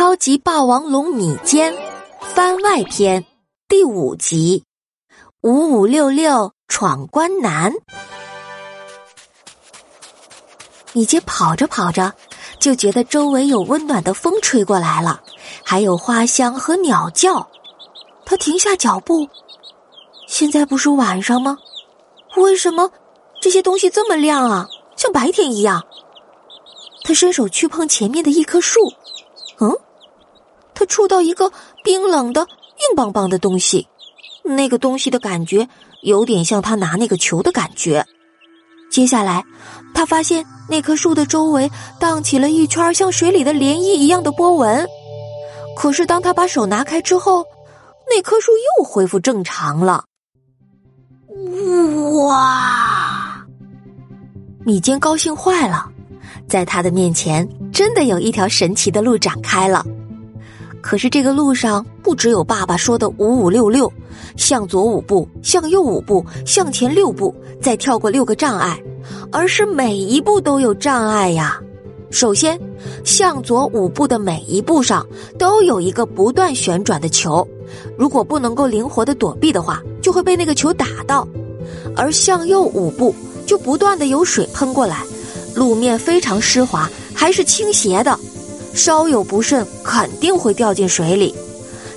超级霸王龙米坚番外篇第五集：五五六六闯关难。米坚跑着跑着，就觉得周围有温暖的风吹过来了，还有花香和鸟叫。他停下脚步，现在不是晚上吗？为什么这些东西这么亮啊？像白天一样。他伸手去碰前面的一棵树。嗯，他触到一个冰冷的、硬邦邦的东西，那个东西的感觉有点像他拿那个球的感觉。接下来，他发现那棵树的周围荡起了一圈像水里的涟漪一样的波纹。可是，当他把手拿开之后，那棵树又恢复正常了。哇！米坚高兴坏了。在他的面前，真的有一条神奇的路展开了。可是这个路上不只有爸爸说的五五六六，向左五步，向右五步，向前六步，再跳过六个障碍，而是每一步都有障碍呀。首先，向左五步的每一步上都有一个不断旋转的球，如果不能够灵活的躲避的话，就会被那个球打到；而向右五步就不断的有水喷过来。路面非常湿滑，还是倾斜的，稍有不慎肯定会掉进水里。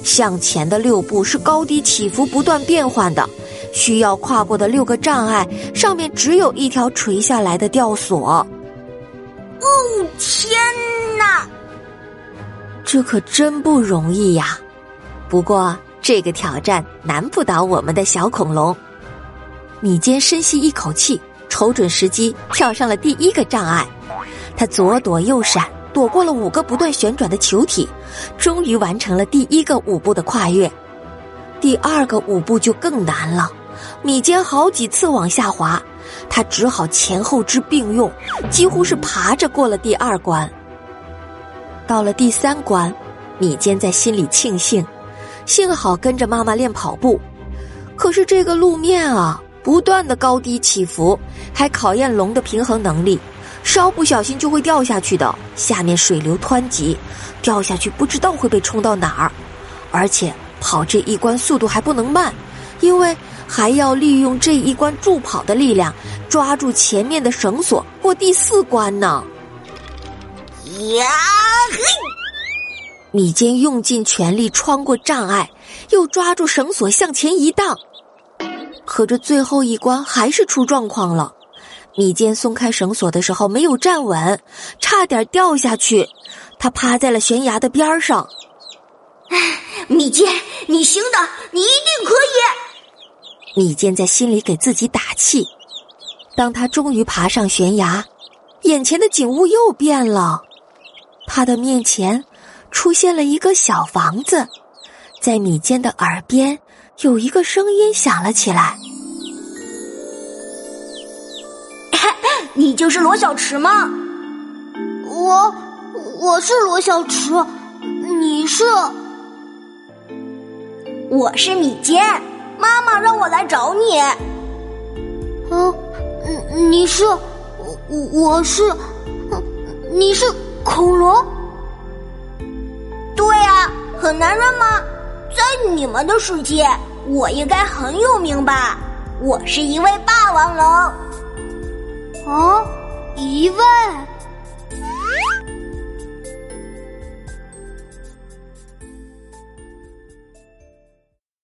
向前的六步是高低起伏不断变换的，需要跨过的六个障碍上面只有一条垂下来的吊索。哦天哪，这可真不容易呀！不过这个挑战难不倒我们的小恐龙。米坚深吸一口气。瞅准时机，跳上了第一个障碍。他左躲右闪，躲过了五个不断旋转的球体，终于完成了第一个舞步的跨越。第二个舞步就更难了，米坚好几次往下滑，他只好前后肢并用，几乎是爬着过了第二关。到了第三关，米坚在心里庆幸，幸好跟着妈妈练跑步。可是这个路面啊！不断的高低起伏，还考验龙的平衡能力，稍不小心就会掉下去的。下面水流湍急，掉下去不知道会被冲到哪儿。而且跑这一关速度还不能慢，因为还要利用这一关助跑的力量抓住前面的绳索过第四关呢。呀嘿！米坚用尽全力穿过障碍，又抓住绳索向前一荡。可这最后一关还是出状况了，米坚松开绳索的时候没有站稳，差点掉下去，他趴在了悬崖的边上。米坚，你行的，你一定可以！米坚在心里给自己打气。当他终于爬上悬崖，眼前的景物又变了，他的面前出现了一个小房子，在米坚的耳边。有一个声音响了起来：“你就是罗小池吗？我我是罗小池，你是？我是米坚，妈妈让我来找你。嗯，你是？我我是？你是恐龙？对啊，很难认吗？在你们的世界。”我应该很有名吧？我是一位霸王龙。哦，疑问。